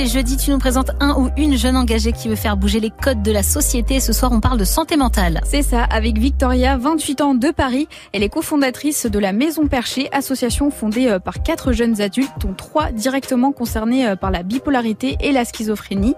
les jeudis, tu nous présentes un ou une jeune engagée qui veut faire bouger les codes de la société. Ce soir, on parle de santé mentale. C'est ça, avec Victoria, 28 ans de Paris. Elle est cofondatrice de la Maison Perchée, association fondée euh, par quatre jeunes adultes, dont trois directement concernés euh, par la bipolarité et la schizophrénie.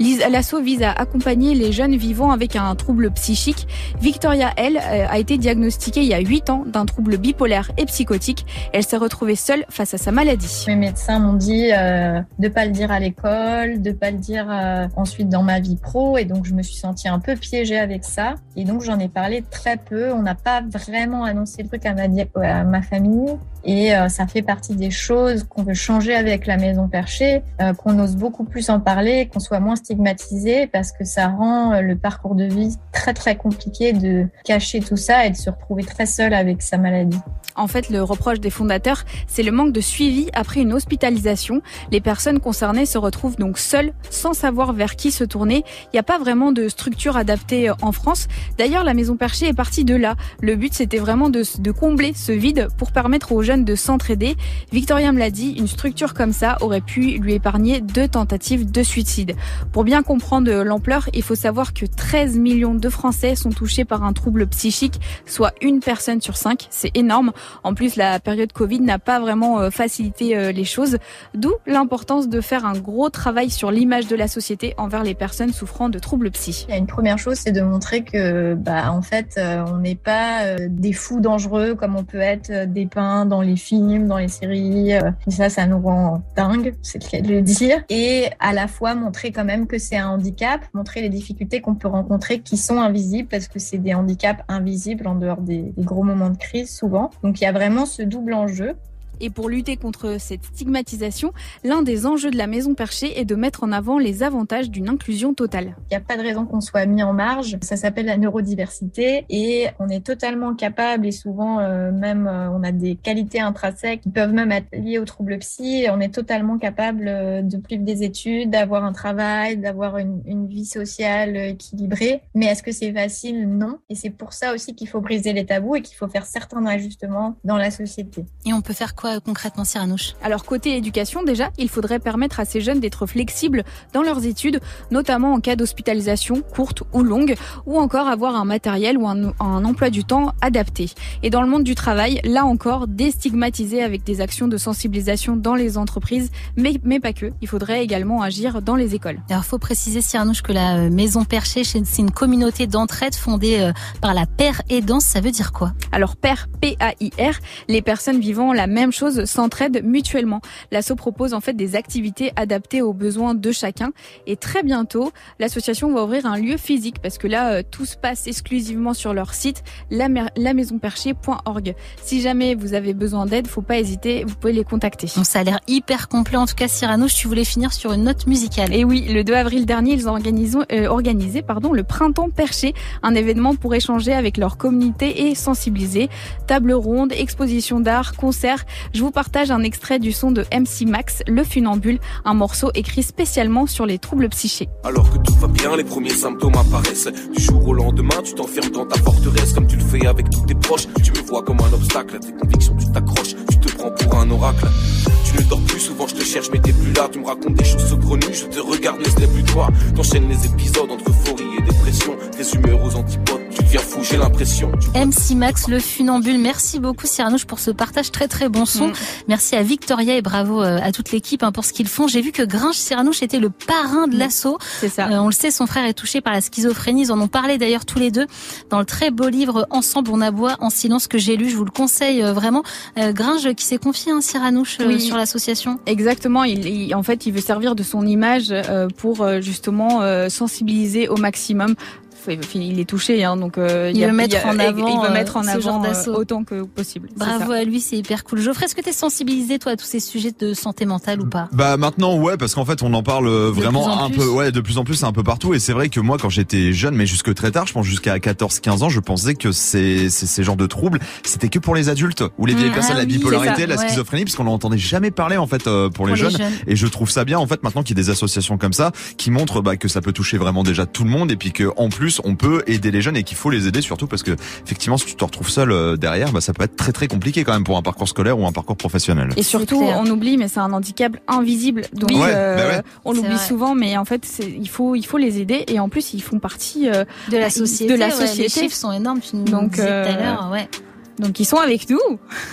L'asso vise à accompagner les jeunes vivant avec un trouble psychique. Victoria, elle, euh, a été diagnostiquée il y a 8 ans d'un trouble bipolaire et psychotique. Elle s'est retrouvée seule face à sa maladie. Mes médecins m'ont dit euh, de pas le dire à l'école, de pas le dire euh, ensuite dans ma vie pro, et donc je me suis sentie un peu piégée avec ça. Et donc j'en ai parlé très peu. On n'a pas vraiment annoncé le truc à ma, ma famille. Et euh, ça fait partie des choses qu'on veut changer avec la maison perchée, euh, qu'on ose beaucoup plus en parler, qu'on soit moins stigmatisé, parce que ça rend euh, le parcours de vie très très compliqué de cacher tout ça et de se retrouver très seul avec sa maladie. En fait, le reproche des fondateurs, c'est le manque de suivi après une hospitalisation. Les personnes concernées se retrouvent donc seules, sans savoir vers qui se tourner. Il n'y a pas vraiment de structure adaptée en France. D'ailleurs, la Maison Perchée est partie de là. Le but, c'était vraiment de, combler ce vide pour permettre aux jeunes de s'entraider. Victoria me l'a dit, une structure comme ça aurait pu lui épargner deux tentatives de suicide. Pour bien comprendre l'ampleur, il faut savoir que 13 millions de Français sont touchés par un trouble psychique, soit une personne sur cinq. C'est énorme. En plus, la période Covid n'a pas vraiment euh, facilité euh, les choses, d'où l'importance de faire un gros travail sur l'image de la société envers les personnes souffrant de troubles psy. Il y a une première chose, c'est de montrer que, bah, en fait, euh, on n'est pas des fous dangereux comme on peut être dépeints dans les films, dans les séries. Et ça, ça nous rend dingue, c'est le cas de le dire. Et à la fois montrer quand même que c'est un handicap, montrer les difficultés qu'on peut rencontrer qui sont invisibles parce que c'est des handicaps invisibles en dehors des, gros moments de crise souvent. Donc il y a vraiment ce double enjeu. Et pour lutter contre cette stigmatisation, l'un des enjeux de la Maison Perchée est de mettre en avant les avantages d'une inclusion totale. Il n'y a pas de raison qu'on soit mis en marge. Ça s'appelle la neurodiversité et on est totalement capable et souvent euh, même euh, on a des qualités intrinsèques qui peuvent même être liées aux troubles psy. On est totalement capable euh, de suivre des études, d'avoir un travail, d'avoir une, une, vie sociale équilibrée. Mais est-ce que c'est facile? Non. Et c'est pour ça aussi qu'il faut briser les tabous et qu'il faut faire certains ajustements dans la société. Et on peut faire quoi concrètement, Cyranouche Alors côté éducation, déjà, il faudrait permettre à ces jeunes d'être flexibles dans leurs études, notamment en cas d'hospitalisation courte ou longue, ou encore avoir un matériel ou un, un, emploi du temps adapté. Et dans le monde du travail, là encore, déstigmatiser avec des actions de sensibilisation dans les entreprises, mais, mais pas que. Il faudrait également agir dans les écoles. Alors faut préciser, Cyranouche, que la euh, Maison Perchée, c'est une communauté d'entraide fondée euh, par la paire aidance. Ça veut dire quoi? Alors paire, P-A-I-R, les personnes vivant la même chose s'entraident mutuellement. L'asso propose en fait des activités adaptées aux besoins de chacun et très bientôt, l'association va ouvrir un lieu physique parce que là, euh, tout se passe exclusivement sur leur site, la, lamaisonperchée.org. Si jamais vous avez besoin d'aide, faut pas hésiter, vous pouvez les contacter. Bon, ça a l'air hyper complet. En tout cas, Cyrano, tu voulais finir sur une note musicale. Et oui, le 2 avril dernier, ils ont organisé, euh, organisé pardon, le Printemps Perché, un événement pour échanger avec leur communauté et sensibiliser. Table ronde, exposition d'art, concert. Je vous partage un extrait du son de MC Max, Le Funambule, un morceau écrit spécialement sur les troubles psychiques. Alors que tout va bien, les premiers symptômes apparaissent. Du jour au lendemain, tu t'enfermes dans ta forteresse comme tu le fais avec tous tes proches. Tu me vois comme un obstacle tes convictions, tu t'accroches, tu te prends pour un oracle. Tu ne dors plus souvent, je te cherche, mais t'es plus là. Tu me racontes des choses saugrenues, je te regarde, mais ce n'est plus toi. T'enchaînes les épisodes entre euphorie et dépression. Tes humeurs aux antipodes, tu deviens fou, j'ai l'impression. MC Max, le funambule. Merci beaucoup, Cyrano, pour ce partage très très bon son. Mm. Merci à Victoria et bravo euh, à toute l'équipe hein, pour ce qu'ils font. J'ai vu que Gringe Cyranouche était le parrain de l'assaut. C'est ça. Euh, on le sait, son frère est touché par la schizophrénie. Ils en ont parlé d'ailleurs tous les deux dans le très beau livre Ensemble on aboie en silence que j'ai lu. Je vous le conseille euh, vraiment. Gringe qui s'est confié à un Cyranouche oui. sur l'association. Exactement. Il, il, en fait, il veut servir de son image pour justement sensibiliser au maximum il est touché, hein, donc euh, il, il, veut mettre en avant, il veut mettre en avant euh, autant que possible. Bravo à lui, c'est hyper cool. Geoffrey, est-ce que tu es sensibilisé toi à tous ces sujets de santé mentale ou pas? Bah maintenant ouais, parce qu'en fait on en parle vraiment un peu, ouais, de plus en plus, c'est un peu partout. Et c'est vrai que moi quand j'étais jeune, mais jusque très tard, je pense jusqu'à 14-15 ans, je pensais que ces ces genres de troubles, c'était que pour les adultes ou les vieilles mmh, personnes, ah la bipolarité, la ouais. schizophrénie, parce qu'on n'entendait jamais parler en fait euh, pour, les, pour jeunes. les, jeunes. Et je trouve ça bien en fait maintenant qu'il y ait des associations comme ça qui montrent bah, que ça peut toucher vraiment déjà tout le monde et puis que en plus plus, on peut aider les jeunes et qu'il faut les aider surtout parce que effectivement, si tu te retrouves seul euh, derrière, bah, ça peut être très très compliqué quand même pour un parcours scolaire ou un parcours professionnel. Et surtout, on oublie, mais c'est un handicap invisible, donc bah on l'oublie souvent, mais en fait, il faut il faut les aider et en plus, ils font partie de la société. De la société. les chiffres sont énormes. Tu nous donc, disais tout à l'heure, ouais. Donc ils sont avec nous.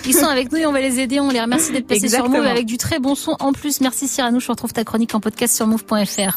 Ils sont avec nous et on va les aider. On les remercie d'être passés sur Move avec du très bon son en plus. Merci Cyrano. Je retrouve ta chronique en podcast sur move.fr.